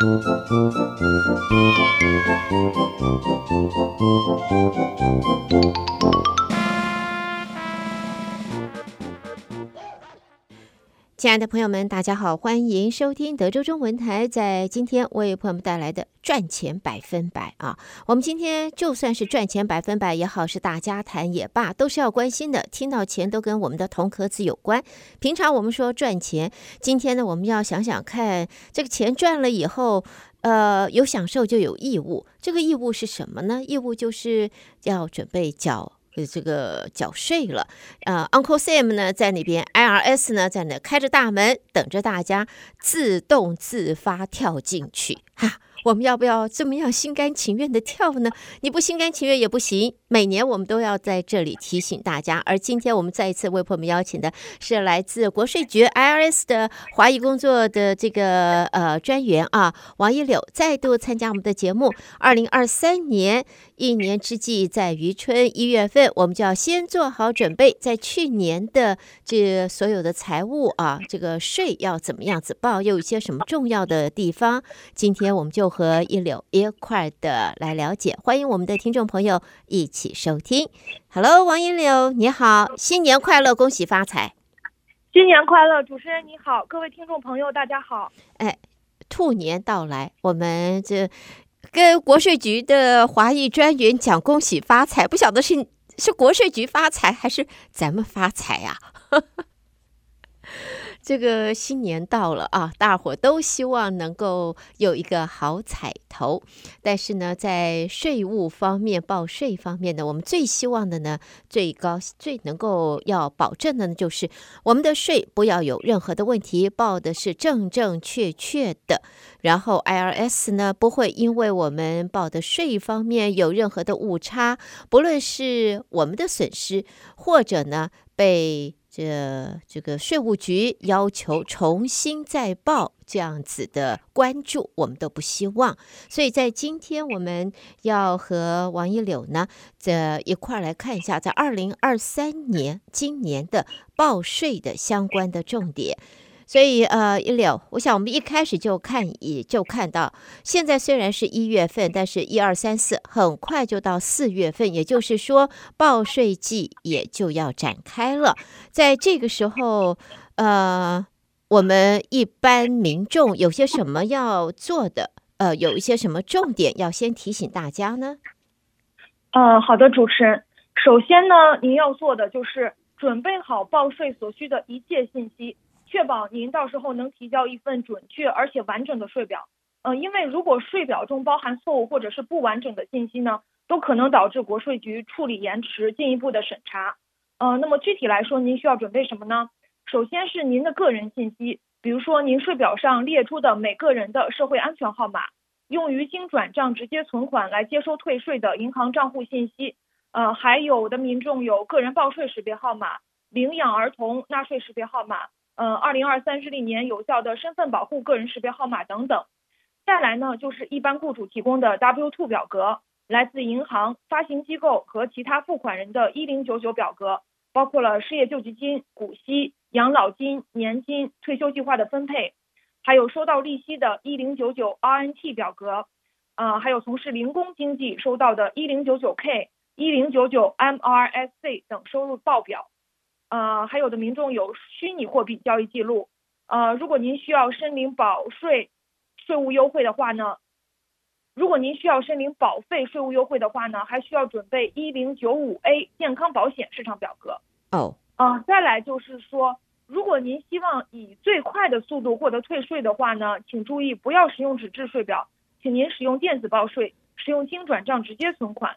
Thank you. 亲爱的朋友们，大家好，欢迎收听德州中文台，在今天为朋友们带来的赚钱百分百啊。我们今天就算是赚钱百分百也好，是大家谈也罢，都是要关心的。听到钱都跟我们的铜壳子有关。平常我们说赚钱，今天呢，我们要想想看，这个钱赚了以后，呃，有享受就有义务。这个义务是什么呢？义务就是要准备缴。这个缴税了，呃，Uncle Sam 呢在那边，IRS 呢在那开着大门等着大家自动自发跳进去，哈。我们要不要这么样心甘情愿的跳呢？你不心甘情愿也不行。每年我们都要在这里提醒大家。而今天我们再一次为朋友们邀请的是来自国税局 IRS 的华裔工作的这个呃专员啊，王一柳再度参加我们的节目。二零二三年一年之计在于春，一月份我们就要先做好准备，在去年的这所有的财务啊，这个税要怎么样子报，又有一些什么重要的地方，今天我们就。和一柳一块的来了解，欢迎我们的听众朋友一起收听。Hello，王一柳，你好，新年快乐，恭喜发财！新年快乐，主持人你好，各位听众朋友大家好。哎，兔年到来，我们这跟国税局的华裔专员讲恭喜发财，不晓得是是国税局发财还是咱们发财呀？这个新年到了啊，大伙都希望能够有一个好彩头。但是呢，在税务方面、报税方面呢，我们最希望的呢，最高最能够要保证的呢，就是我们的税不要有任何的问题，报的是正正确确的。然后 IRS 呢，不会因为我们报的税方面有任何的误差，不论是我们的损失，或者呢被。这这个税务局要求重新再报这样子的关注，我们都不希望。所以在今天，我们要和王一柳呢，这一块来看一下，在二零二三年今年的报税的相关的重点。所以，呃，一柳，我想我们一开始就看，也就看到，现在虽然是一月份，但是一二三四很快就到四月份，也就是说，报税季也就要展开了。在这个时候，呃，我们一般民众有些什么要做的？呃，有一些什么重点要先提醒大家呢？呃，好的，主持人，首先呢，您要做的就是准备好报税所需的一切信息。确保您到时候能提交一份准确而且完整的税表。呃，因为如果税表中包含错误或者是不完整的信息呢，都可能导致国税局处理延迟，进一步的审查。呃，那么具体来说，您需要准备什么呢？首先是您的个人信息，比如说您税表上列出的每个人的社会安全号码，用于经转账直接存款来接收退税的银行账户信息。呃，还有的民众有个人报税识别号码、领养儿童纳税识别号码。嗯，二零二三日历年有效的身份保护个人识别号码等等。再来呢，就是一般雇主提供的 W-2 表格，来自银行、发行机构和其他付款人的一零九九表格，包括了失业救济金、股息、养老金、年金、退休计划的分配，还有收到利息的一零九九 RNT 表格，啊，还有从事零工经济收到的一零九九 K、一零九九 MRSC 等收入报表。呃，还有的民众有虚拟货币交易记录，呃，如果您需要申领保税税务优惠的话呢，如果您需要申领保费税务优惠的话呢，还需要准备一零九五 A 健康保险市场表格。哦，啊，再来就是说，如果您希望以最快的速度获得退税的话呢，请注意不要使用纸质税表，请您使用电子报税，使用经转账直接存款。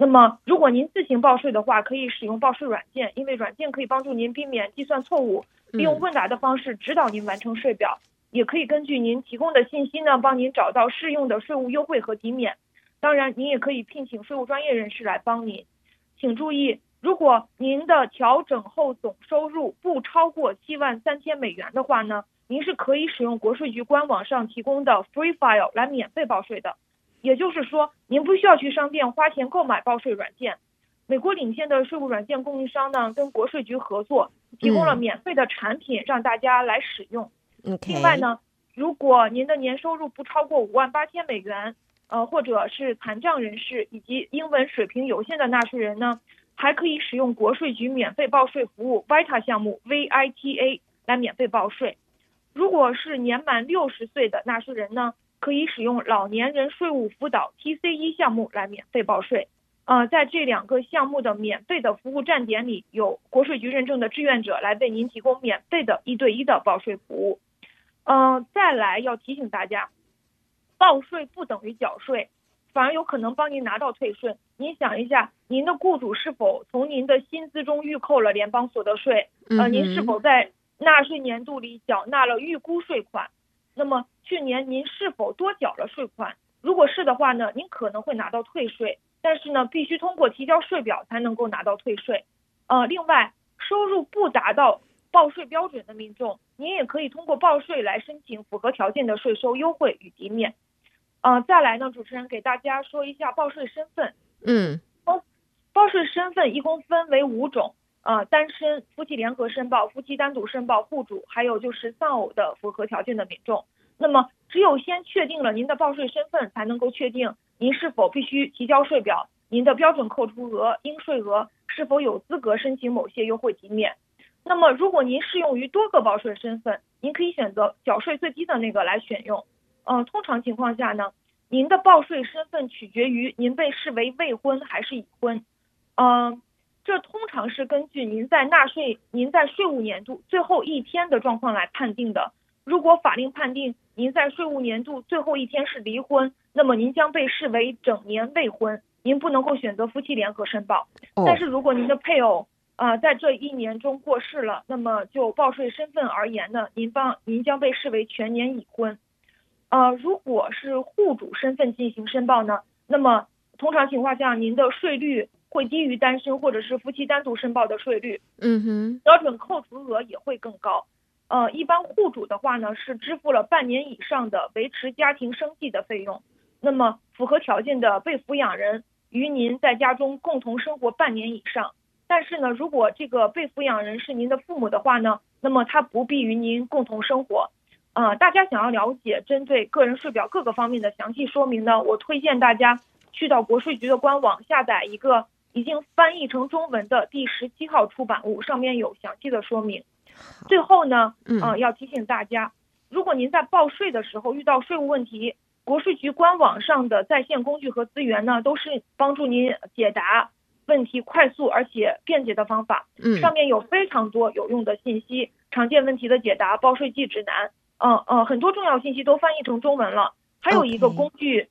那么，如果您自行报税的话，可以使用报税软件，因为软件可以帮助您避免计算错误，利用问答的方式指导您完成税表，也可以根据您提供的信息呢，帮您找到适用的税务优惠和抵免。当然，您也可以聘请税务专业人士来帮您。请注意，如果您的调整后总收入不超过七万三千美元的话呢，您是可以使用国税局官网上提供的 Free File 来免费报税的。也就是说，您不需要去商店花钱购买报税软件。美国领先的税务软件供应商呢，跟国税局合作，提供了免费的产品让大家来使用。嗯、另外呢，如果您的年收入不超过五万八千美元，呃，或者是残障人士以及英文水平有限的纳税人呢，还可以使用国税局免费报税服务 VITA 项目 VITA 来免费报税。如果是年满六十岁的纳税人呢，可以使用老年人税务辅导 TCE 项目来免费报税。呃，在这两个项目的免费的服务站点里，有国税局认证的志愿者来为您提供免费的一对一的报税服务。嗯、呃，再来要提醒大家，报税不等于缴税，反而有可能帮您拿到退税。您想一下，您的雇主是否从您的薪资中预扣了联邦所得税？呃，您是否在纳税年度里缴纳了预估税款？那么去年您是否多缴了税款？如果是的话呢，您可能会拿到退税，但是呢，必须通过提交税表才能够拿到退税。呃，另外，收入不达到报税标准的民众，您也可以通过报税来申请符合条件的税收优惠与抵免。呃，再来呢，主持人给大家说一下报税身份。嗯，报报税身份一共分为五种，呃，单身、夫妻联合申报、夫妻单独申报、户主，还有就是丧偶的符合条件的民众。那么，只有先确定了您的报税身份，才能够确定您是否必须提交税表，您的标准扣除额、应税额是否有资格申请某些优惠抵免。那么，如果您适用于多个报税身份，您可以选择缴税最低的那个来选用。呃，通常情况下呢，您的报税身份取决于您被视为未婚还是已婚。嗯、呃，这通常是根据您在纳税、您在税务年度最后一天的状况来判定的。如果法令判定您在税务年度最后一天是离婚，那么您将被视为整年未婚，您不能够选择夫妻联合申报。但是如果您的配偶啊、呃、在这一年中过世了，那么就报税身份而言呢，您帮您将被视为全年已婚。呃，如果是户主身份进行申报呢，那么通常情况下您的税率会低于单身或者是夫妻单独申报的税率。嗯哼，标准扣除额也会更高。呃，一般户主的话呢，是支付了半年以上的维持家庭生计的费用。那么符合条件的被抚养人与您在家中共同生活半年以上。但是呢，如果这个被抚养人是您的父母的话呢，那么他不必与您共同生活。呃，大家想要了解针对个人税表各个方面的详细说明呢，我推荐大家去到国税局的官网下载一个已经翻译成中文的第十七号出版物，上面有详细的说明。最后呢，嗯、呃，要提醒大家，如果您在报税的时候遇到税务问题，国税局官网上的在线工具和资源呢，都是帮助您解答问题快速而且便捷的方法。嗯，上面有非常多有用的信息，常见问题的解答、报税季指南，嗯、呃、嗯、呃，很多重要信息都翻译成中文了。还有一个工具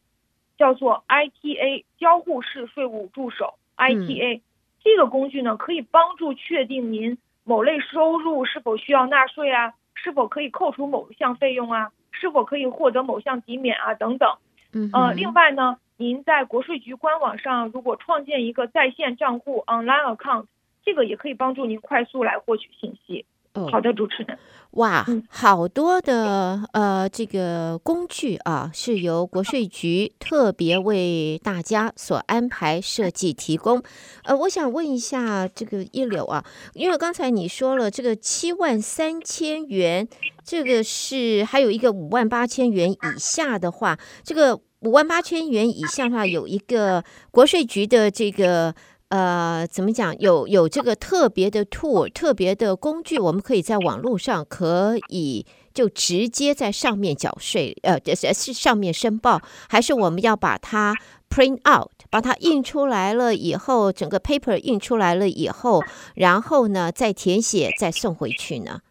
叫做 ITA 交互式税务助手，ITA、嗯、这个工具呢，可以帮助确定您。某类收入是否需要纳税啊？是否可以扣除某项费用啊？是否可以获得某项抵免啊？等等。嗯，呃，另外呢，您在国税局官网上如果创建一个在线账户 （online account），这个也可以帮助您快速来获取信息。好的，主持人。哇，好多的呃，这个工具啊，是由国税局特别为大家所安排设计提供。呃，我想问一下这个一柳啊，因为刚才你说了这个七万三千元，这个是还有一个五万八千元以下的话，这个五万八千元以下的话，有一个国税局的这个。呃，怎么讲？有有这个特别的 tool，特别的工具，我们可以在网络上可以就直接在上面缴税，呃，是是上面申报，还是我们要把它 print out，把它印出来了以后，整个 paper 印出来了以后，然后呢再填写，再送回去呢？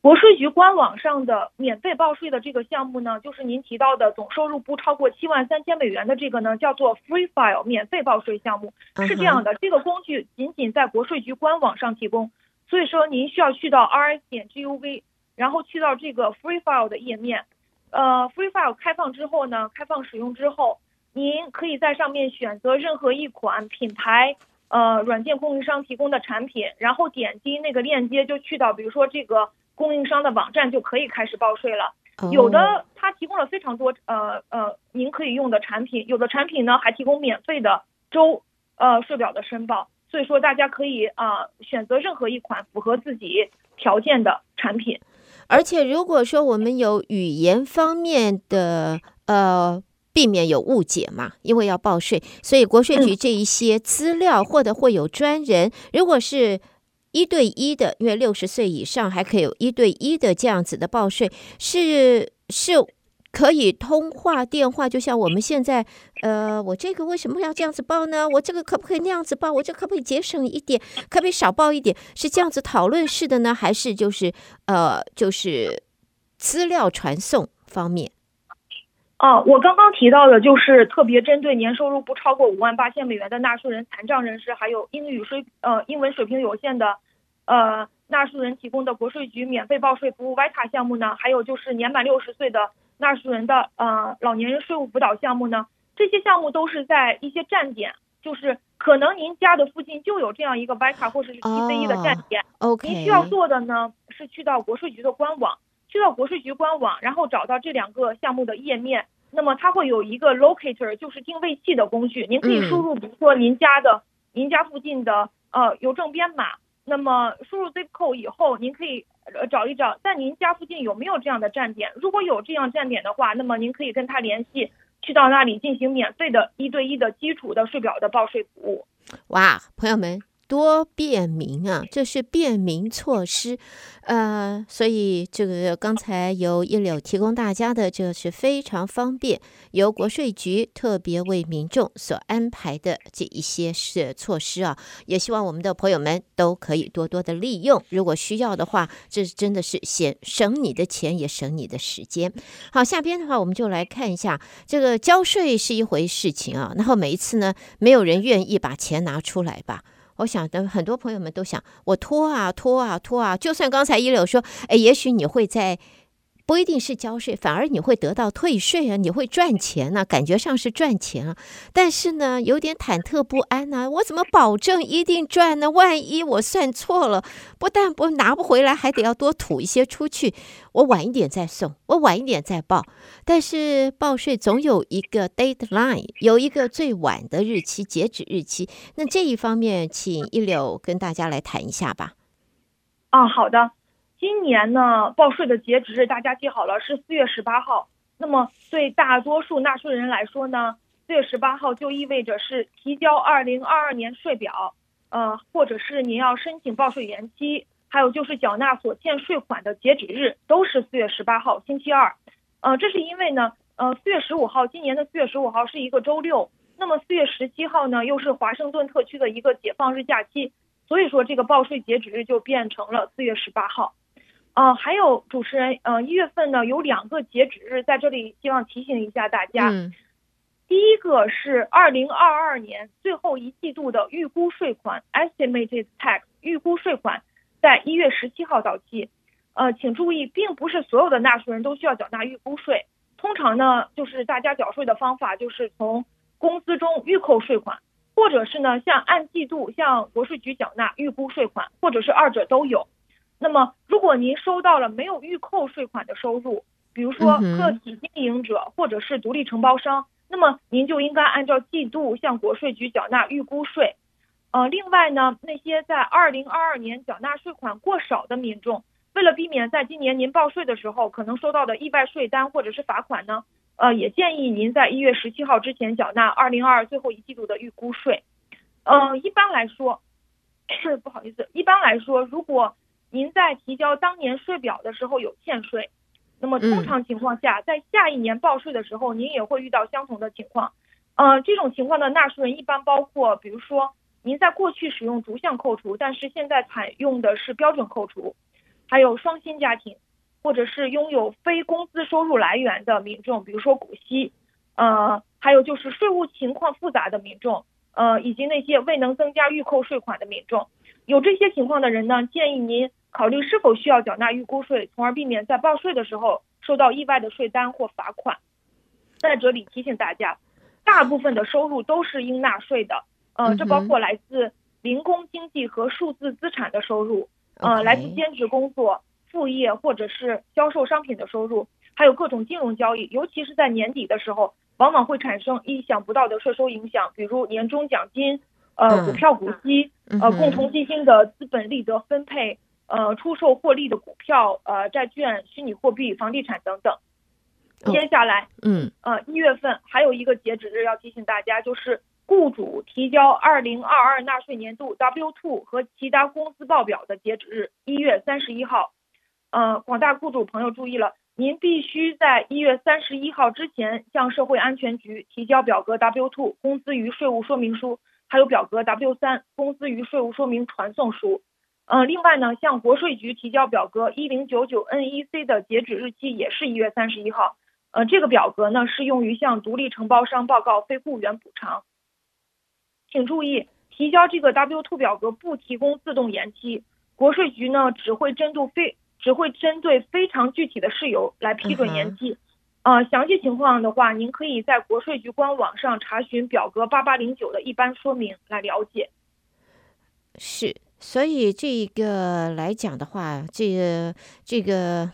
国税局官网上的免费报税的这个项目呢，就是您提到的总收入不超过七万三千美元的这个呢，叫做 Free File 免费报税项目。是这样的，这个工具仅仅在国税局官网上提供，所以说您需要去到 rs 点 GUV，然后去到这个 Free File 的页面。呃，Free File 开放之后呢，开放使用之后，您可以在上面选择任何一款品牌呃软件供应商提供的产品，然后点击那个链接就去到比如说这个供应商的网站就可以开始报税了。有的它提供了非常多呃呃您可以用的产品，有的产品呢还提供免费的周呃税表的申报，所以说大家可以啊、呃、选择任何一款符合自己条件的产品。而且如果说我们有语言方面的呃。避免有误解嘛，因为要报税，所以国税局这一些资料或者会有专人，如果是一对一的，因为六十岁以上还可以有一对一的这样子的报税，是是可以通话电话，就像我们现在，呃，我这个为什么要这样子报呢？我这个可不可以那样子报？我这可不可以节省一点？可不可以少报一点？是这样子讨论式的呢，还是就是呃，就是资料传送方面？哦，我刚刚提到的就是特别针对年收入不超过五万八千美元的纳税人、残障人士，还有英语水呃英文水平有限的，呃纳税人提供的国税局免费报税服务 VITA 项目呢，还有就是年满六十岁的纳税人的呃老年人税务辅导项目呢，这些项目都是在一些站点，就是可能您家的附近就有这样一个 VITA 或者是 TCE 的站点。Oh, OK。您需要做的呢是去到国税局的官网。去到国税局官网，然后找到这两个项目的页面，那么它会有一个 locator，就是定位器的工具，您可以输入，比如说您家的、您家附近的呃邮政编码，那么输入 zip code 以后，您可以呃找一找，在您家附近有没有这样的站点，如果有这样站点的话，那么您可以跟他联系，去到那里进行免费的一对一的基础的税表的报税服务。哇，朋友们。多便民啊，这是便民措施，呃，所以这个刚才由一柳提供大家的，这是非常方便，由国税局特别为民众所安排的这一些是措施啊，也希望我们的朋友们都可以多多的利用，如果需要的话，这真的是省省你的钱，也省你的时间。好，下边的话我们就来看一下，这个交税是一回事情啊，然后每一次呢，没有人愿意把钱拿出来吧。我想的很多朋友们都想，我拖啊拖啊拖啊，就算刚才一柳说，哎，也许你会在。不一定是交税，反而你会得到退税啊，你会赚钱呢、感觉上是赚钱啊。但是呢，有点忐忑不安呢、我怎么保证一定赚呢？万一我算错了，不但不拿不回来，还得要多吐一些出去。我晚一点再送，我晚一点再报。但是报税总有一个 deadline，有一个最晚的日期，截止日期。那这一方面，请一柳跟大家来谈一下吧。啊，好的。今年呢，报税的截止日大家记好了，是四月十八号。那么对大多数纳税人来说呢，四月十八号就意味着是提交二零二二年税表，呃，或者是您要申请报税延期，还有就是缴纳所欠税款的截止日都是四月十八号星期二。呃，这是因为呢，呃，四月十五号今年的四月十五号是一个周六，那么四月十七号呢又是华盛顿特区的一个解放日假期，所以说这个报税截止日就变成了四月十八号。呃，还有主持人，呃，一月份呢有两个截止日，在这里希望提醒一下大家。嗯。第一个是二零二二年最后一季度的预估税款 （estimated tax） 预估税款，在一月十七号到期。呃，请注意，并不是所有的纳税人都需要缴纳预估税。通常呢，就是大家缴税的方法就是从工资中预扣税款，或者是呢，像按季度向国税局缴纳预估税款，或者是二者都有。那么，如果您收到了没有预扣税款的收入，比如说个体经营者或者是独立承包商，那么您就应该按照季度向国税局缴纳预估税。呃，另外呢，那些在二零二二年缴纳税款过少的民众，为了避免在今年您报税的时候可能收到的意外税单或者是罚款呢，呃，也建议您在一月十七号之前缴纳二零二二最后一季度的预估税。呃，一般来说，不好意思，一般来说，如果您在提交当年税表的时候有欠税，那么通常情况下，在下一年报税的时候，您也会遇到相同的情况。呃，这种情况的纳税人一般包括，比如说您在过去使用逐项扣除，但是现在采用的是标准扣除，还有双薪家庭，或者是拥有非工资收入来源的民众，比如说股息，呃，还有就是税务情况复杂的民众，呃，以及那些未能增加预扣税款的民众。有这些情况的人呢，建议您。考虑是否需要缴纳预估税，从而避免在报税的时候收到意外的税单或罚款。在这里提醒大家，大部分的收入都是应纳税的。呃，这包括来自零工经济和数字资产的收入，呃，来自兼职工作、副业或者是销售商品的收入，还有各种金融交易，尤其是在年底的时候，往往会产生意想不到的税收影响，比如年终奖金、呃，股票股息、呃，共同基金的资本利得分配。呃，出售获利的股票、呃，债券、虚拟货币、房地产等等。接下来，嗯，呃，一月份还有一个截止日要提醒大家，就是雇主提交二零二二纳税年度 W two 和其他工资报表的截止日一月三十一号。呃，广大雇主朋友注意了，您必须在一月三十一号之前向社会安全局提交表格 W two 工资与税务说明书，还有表格 W 三工资与税务说明传送书。呃，另外呢，向国税局提交表格一零九九 NEC 的截止日期也是一月三十一号。呃，这个表格呢，适用于向独立承包商报告非雇员补偿。请注意，提交这个 W two 表格不提供自动延期，国税局呢只会针对非只会针对非常具体的事由来批准延期。呃，详细情况的话，您可以在国税局官网上查询表格八八零九的一般说明来了解。是。所以这个来讲的话，这个这个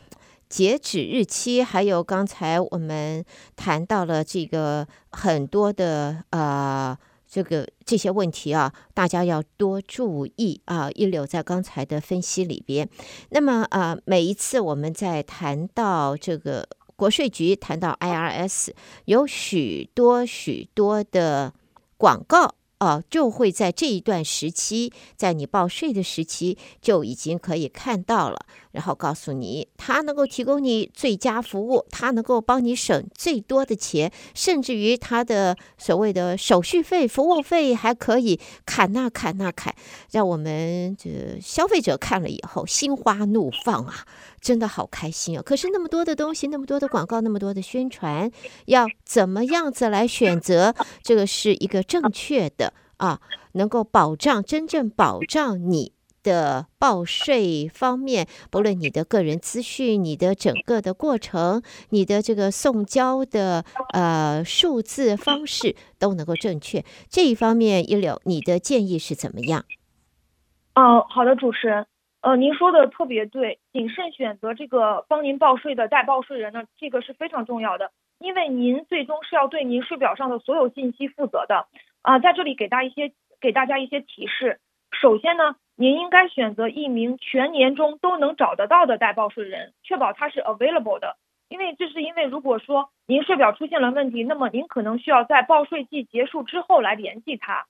截止日期，还有刚才我们谈到了这个很多的呃这个这些问题啊，大家要多注意啊。一留在刚才的分析里边，那么啊，每一次我们在谈到这个国税局，谈到 IRS，有许多许多的广告。哦，就会在这一段时期，在你报税的时期就已经可以看到了，然后告诉你，他能够提供你最佳服务，他能够帮你省最多的钱，甚至于他的所谓的手续费、服务费还可以砍那砍那砍，让我们这消费者看了以后心花怒放啊！真的好开心啊！可是那么多的东西，那么多的广告，那么多的宣传，要怎么样子来选择？这个是一个正确的啊，能够保障真正保障你的报税方面，不论你的个人资讯、你的整个的过程、你的这个送交的呃数字方式都能够正确。这一方面，一柳，你的建议是怎么样？哦，好的，主持人。呃，您说的特别对，谨慎选择这个帮您报税的代报税人呢，这个是非常重要的，因为您最终是要对您税表上的所有信息负责的。啊、在这里给大家一些给大家一些提示。首先呢，您应该选择一名全年中都能找得到的代报税人，确保他是 available 的。因为这是因为如果说您税表出现了问题，那么您可能需要在报税季结束之后来联系他。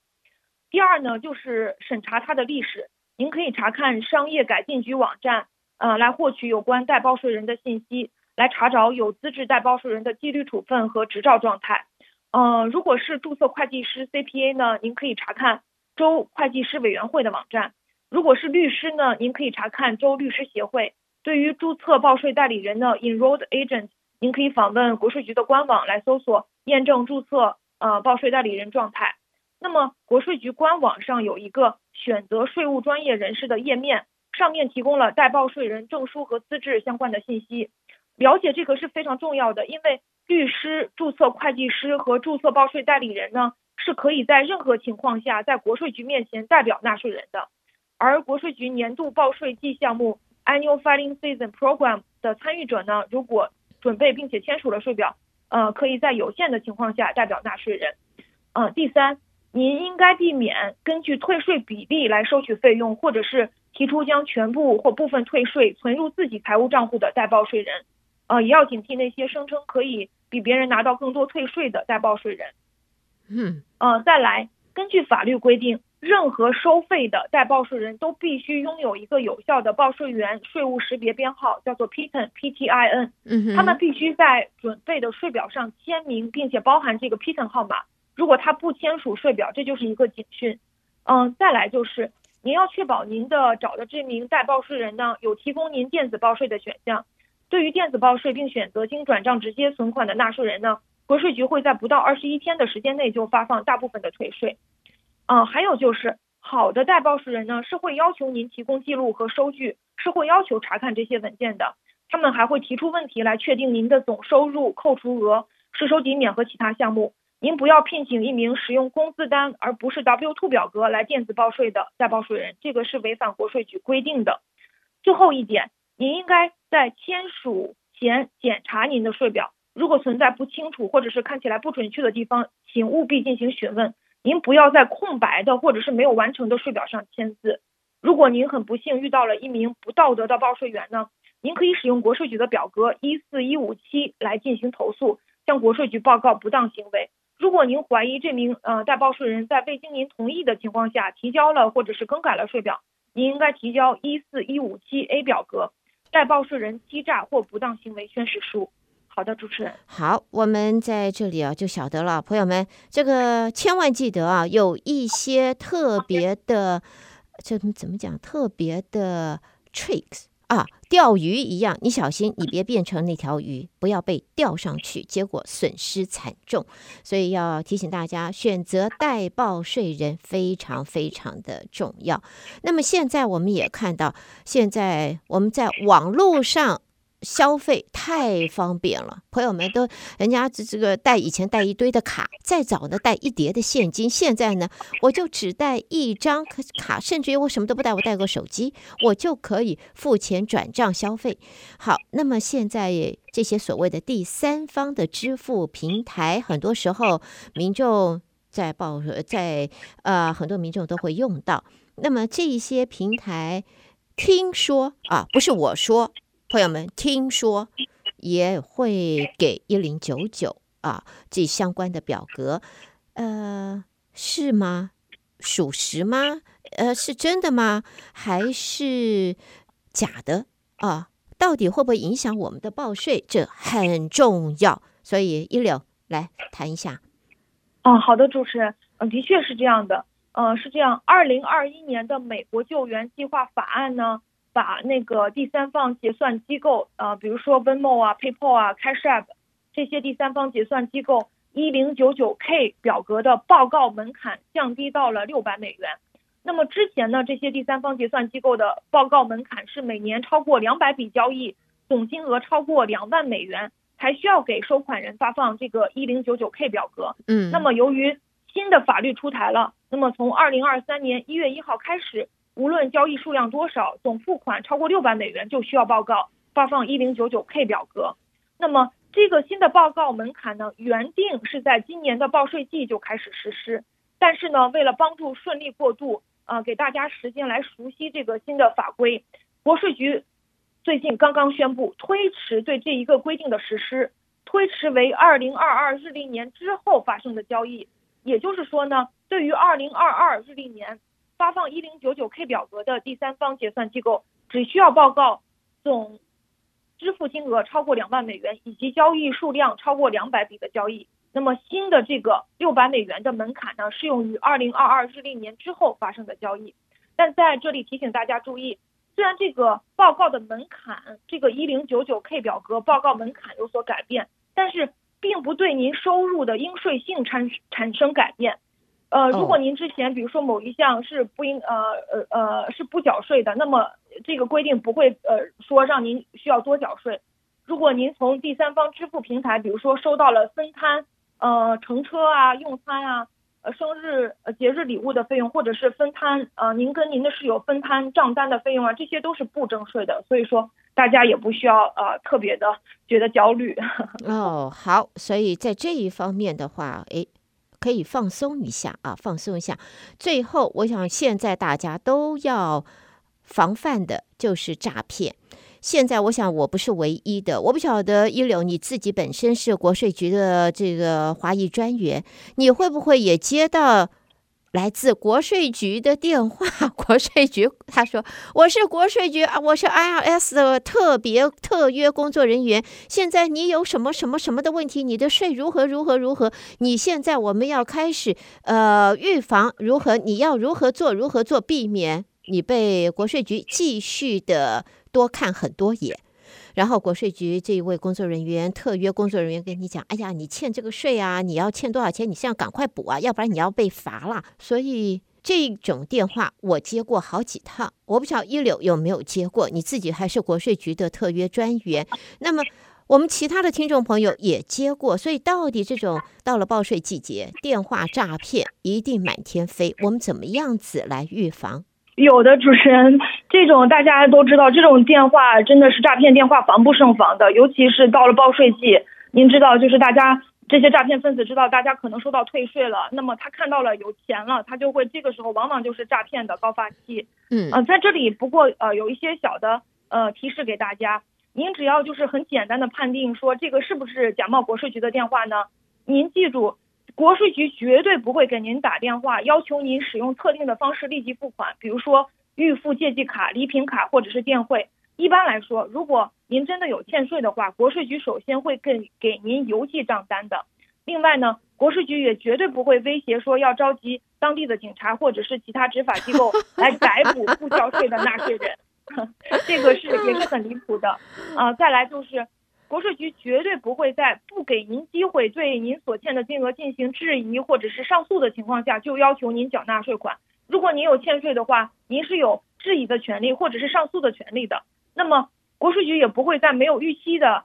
第二呢，就是审查他的历史。您可以查看商业改进局网站，呃，来获取有关代报税人的信息，来查找有资质代报税人的纪律处分和执照状态。呃，如果是注册会计师 CPA 呢，您可以查看州会计师委员会的网站；如果是律师呢，您可以查看州律师协会。对于注册报税代理人的 Enrolled Agent，您可以访问国税局的官网来搜索验证注册呃报税代理人状态。那么，国税局官网上有一个选择税务专业人士的页面，上面提供了代报税人证书和资质相关的信息。了解这个是非常重要的，因为律师、注册会计师和注册报税代理人呢，是可以在任何情况下在国税局面前代表纳税人的。而国税局年度报税季项目 Annual Filing Season Program 的参与者呢，如果准备并且签署了税表，呃，可以在有限的情况下代表纳税人。呃，第三。您应该避免根据退税比例来收取费用，或者是提出将全部或部分退税存入自己财务账户的代报税人。呃，也要警惕那些声称可以比别人拿到更多退税的代报税人。嗯，呃，再来，根据法律规定，任何收费的代报税人都必须拥有一个有效的报税员税务识别编号，叫做 PTIN PTIN。嗯，他们必须在准备的税表上签名，并且包含这个 PTIN 号码。如果他不签署税表，这就是一个警讯。嗯，再来就是您要确保您的找的这名代报税人呢，有提供您电子报税的选项。对于电子报税并选择经转账直接存款的纳税人呢，国税局会在不到二十一天的时间内就发放大部分的退税。嗯，还有就是好的代报税人呢，是会要求您提供记录和收据，是会要求查看这些文件的。他们还会提出问题来确定您的总收入、扣除额、税收抵免和其他项目。您不要聘请一名使用工资单而不是 W-2 表格来电子报税的代报税人，这个是违反国税局规定的。最后一点，您应该在签署前检查您的税表，如果存在不清楚或者是看起来不准确的地方，请务必进行询问。您不要在空白的或者是没有完成的税表上签字。如果您很不幸遇到了一名不道德的报税员呢，您可以使用国税局的表格一四一五七来进行投诉，向国税局报告不当行为。如果您怀疑这名呃代报税人在未经您同意的情况下提交了或者是更改了税表，您应该提交一四一五七 A 表格代报税人欺诈或不当行为宣誓书。好的，主持人。好，我们在这里啊就晓得了，朋友们，这个千万记得啊，有一些特别的，这怎么讲？特别的 tricks 啊，钓鱼一样，你小心，你别变成那条鱼，不要被钓上去，结果损失惨重。所以要提醒大家，选择代报税人非常非常的重要。那么现在我们也看到，现在我们在网络上。消费太方便了，朋友们都人家这这个带以前带一堆的卡，再早呢带一叠的现金，现在呢我就只带一张卡，甚至于我什么都不带，我带个手机，我就可以付钱转账消费。好，那么现在这些所谓的第三方的支付平台，很多时候民众在报在呃很多民众都会用到。那么这一些平台，听说啊，不是我说。朋友们，听说也会给一零九九啊，这相关的表格，呃，是吗？属实吗？呃，是真的吗？还是假的啊？到底会不会影响我们的报税？这很重要，所以一柳来谈一下。啊，好的，主持人，嗯，的确是这样的，呃，是这样，二零二一年的美国救援计划法案呢。把那个第三方结算机构，呃，比如说 Venmo 啊、PayPal 啊、Cash App 这些第三方结算机构一零九九 K 表格的报告门槛降低到了六百美元。那么之前呢，这些第三方结算机构的报告门槛是每年超过两百笔交易，总金额超过两万美元，才需要给收款人发放这个一零九九 K 表格。嗯，那么由于新的法律出台了，那么从二零二三年一月一号开始。无论交易数量多少，总付款超过六百美元就需要报告发放一零九九 K 表格。那么这个新的报告门槛呢，原定是在今年的报税季就开始实施，但是呢，为了帮助顺利过渡，啊、呃，给大家时间来熟悉这个新的法规，国税局最近刚刚宣布推迟对这一个规定的实施，推迟为二零二二日历年之后发生的交易。也就是说呢，对于二零二二日历年。发放一零九九 K 表格的第三方结算机构只需要报告总支付金额超过两万美元以及交易数量超过两百笔的交易。那么新的这个六百美元的门槛呢，适用于二零二二日历年之后发生的交易。但在这里提醒大家注意，虽然这个报告的门槛，这个一零九九 K 表格报告门槛有所改变，但是并不对您收入的应税性产产生改变。呃，如果您之前比如说某一项是不应呃呃呃是不缴税的，那么这个规定不会呃说让您需要多缴税。如果您从第三方支付平台，比如说收到了分摊呃乘车啊、用餐啊、呃生日呃节日礼物的费用，或者是分摊呃您跟您的室友分摊账单的费用啊，这些都是不征税的。所以说大家也不需要呃特别的觉得焦虑。哦，好，所以在这一方面的话，诶。可以放松一下啊，放松一下。最后，我想现在大家都要防范的就是诈骗。现在，我想我不是唯一的，我不晓得一柳你自己本身是国税局的这个华裔专员，你会不会也接到？来自国税局的电话，国税局他说：“我是国税局啊，我是 IRS 的特别特约工作人员。现在你有什么什么什么的问题？你的税如何如何如何？你现在我们要开始呃预防如何？你要如何做？如何做？避免你被国税局继续的多看很多眼。”然后国税局这一位工作人员，特约工作人员跟你讲：“哎呀，你欠这个税啊，你要欠多少钱？你现在赶快补啊，要不然你要被罚了。”所以这种电话我接过好几趟，我不晓得一柳有没有接过。你自己还是国税局的特约专员，那么我们其他的听众朋友也接过，所以到底这种到了报税季节，电话诈骗一定满天飞，我们怎么样子来预防？有的主持人，这种大家都知道，这种电话真的是诈骗电话，防不胜防的，尤其是到了报税季，您知道，就是大家这些诈骗分子知道大家可能收到退税了，那么他看到了有钱了，他就会这个时候往往就是诈骗的高发期。嗯，呃，在这里不过呃有一些小的呃提示给大家。您只要就是很简单的判定说这个是不是假冒国税局的电话呢？您记住，国税局绝对不会给您打电话要求您使用特定的方式立即付款，比如说预付借记卡、礼品卡或者是电汇。一般来说，如果您真的有欠税的话，国税局首先会给给您邮寄账单的。另外呢，国税局也绝对不会威胁说要召集当地的警察或者是其他执法机构 来逮捕不交税的纳税人。这个是也是很离谱的啊！再来就是，国税局绝对不会在不给您机会对您所欠的金额进行质疑或者是上诉的情况下，就要求您缴纳税款。如果您有欠税的话，您是有质疑的权利或者是上诉的权利的。那么，国税局也不会在没有预期的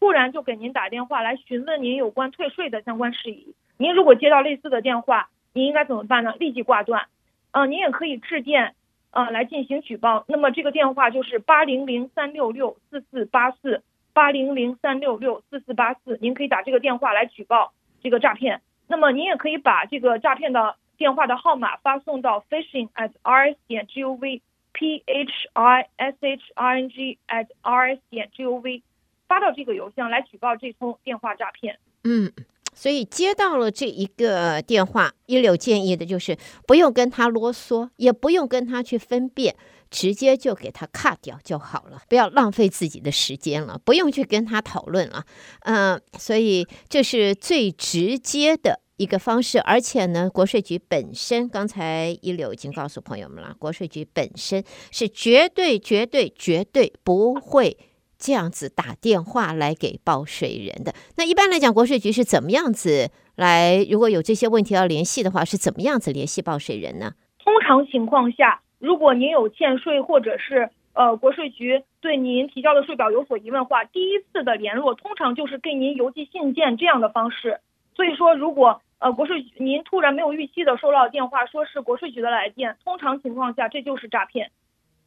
突然就给您打电话来询问您有关退税的相关事宜。您如果接到类似的电话，您应该怎么办呢？立即挂断。嗯，您也可以致电。啊，来进行举报。那么这个电话就是八零零三六六四四八四，八零零三六六四四八四。您可以打这个电话来举报这个诈骗。那么您也可以把这个诈骗的电话的号码发送到 phishing at rs 点 gov，p h i s h i n g at rs 点 gov，发到这个邮箱来举报这通电话诈骗。嗯。所以接到了这一个电话，一柳建议的就是不用跟他啰嗦，也不用跟他去分辨，直接就给他卡掉就好了，不要浪费自己的时间了，不用去跟他讨论了。嗯，所以这是最直接的一个方式，而且呢，国税局本身刚才一柳已经告诉朋友们了，国税局本身是绝对、绝对、绝对不会。这样子打电话来给报税人的，那一般来讲，国税局是怎么样子来？如果有这些问题要联系的话，是怎么样子联系报税人呢？通常情况下，如果您有欠税，或者是呃国税局对您提交的税表有所疑问话，第一次的联络通常就是给您邮寄信件这样的方式。所以说，如果呃国税局您突然没有预期的收到电话，说是国税局的来电，通常情况下这就是诈骗。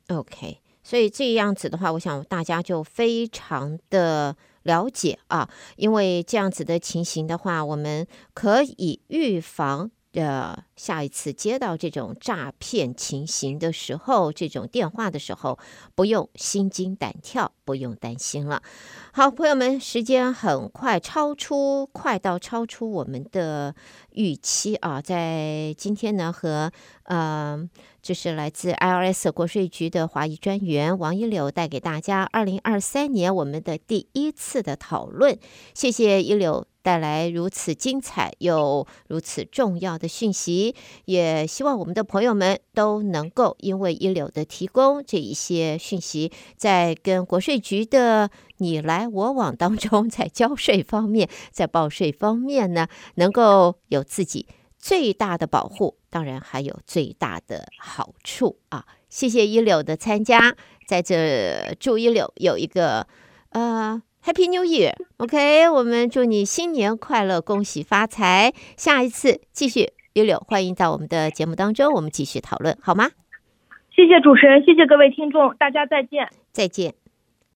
OK。所以这样子的话，我想大家就非常的了解啊，因为这样子的情形的话，我们可以预防。呃，下一次接到这种诈骗情形的时候，这种电话的时候，不用心惊胆跳，不用担心了。好，朋友们，时间很快超出，快到超出我们的预期啊！在今天呢，和呃，就是来自 IRS 国税局的华裔专员王一柳带给大家二零二三年我们的第一次的讨论。谢谢一柳。带来如此精彩又如此重要的讯息，也希望我们的朋友们都能够因为一柳的提供这一些讯息，在跟国税局的你来我往当中，在交税方面，在报税方面呢，能够有自己最大的保护，当然还有最大的好处啊！谢谢一柳的参加，在这祝一柳有一个呃。Happy New Year，OK，我们祝你新年快乐，恭喜发财。下一次继续，一柳欢迎到我们的节目当中，我们继续讨论，好吗？谢谢主持人，谢谢各位听众，大家再见，再见。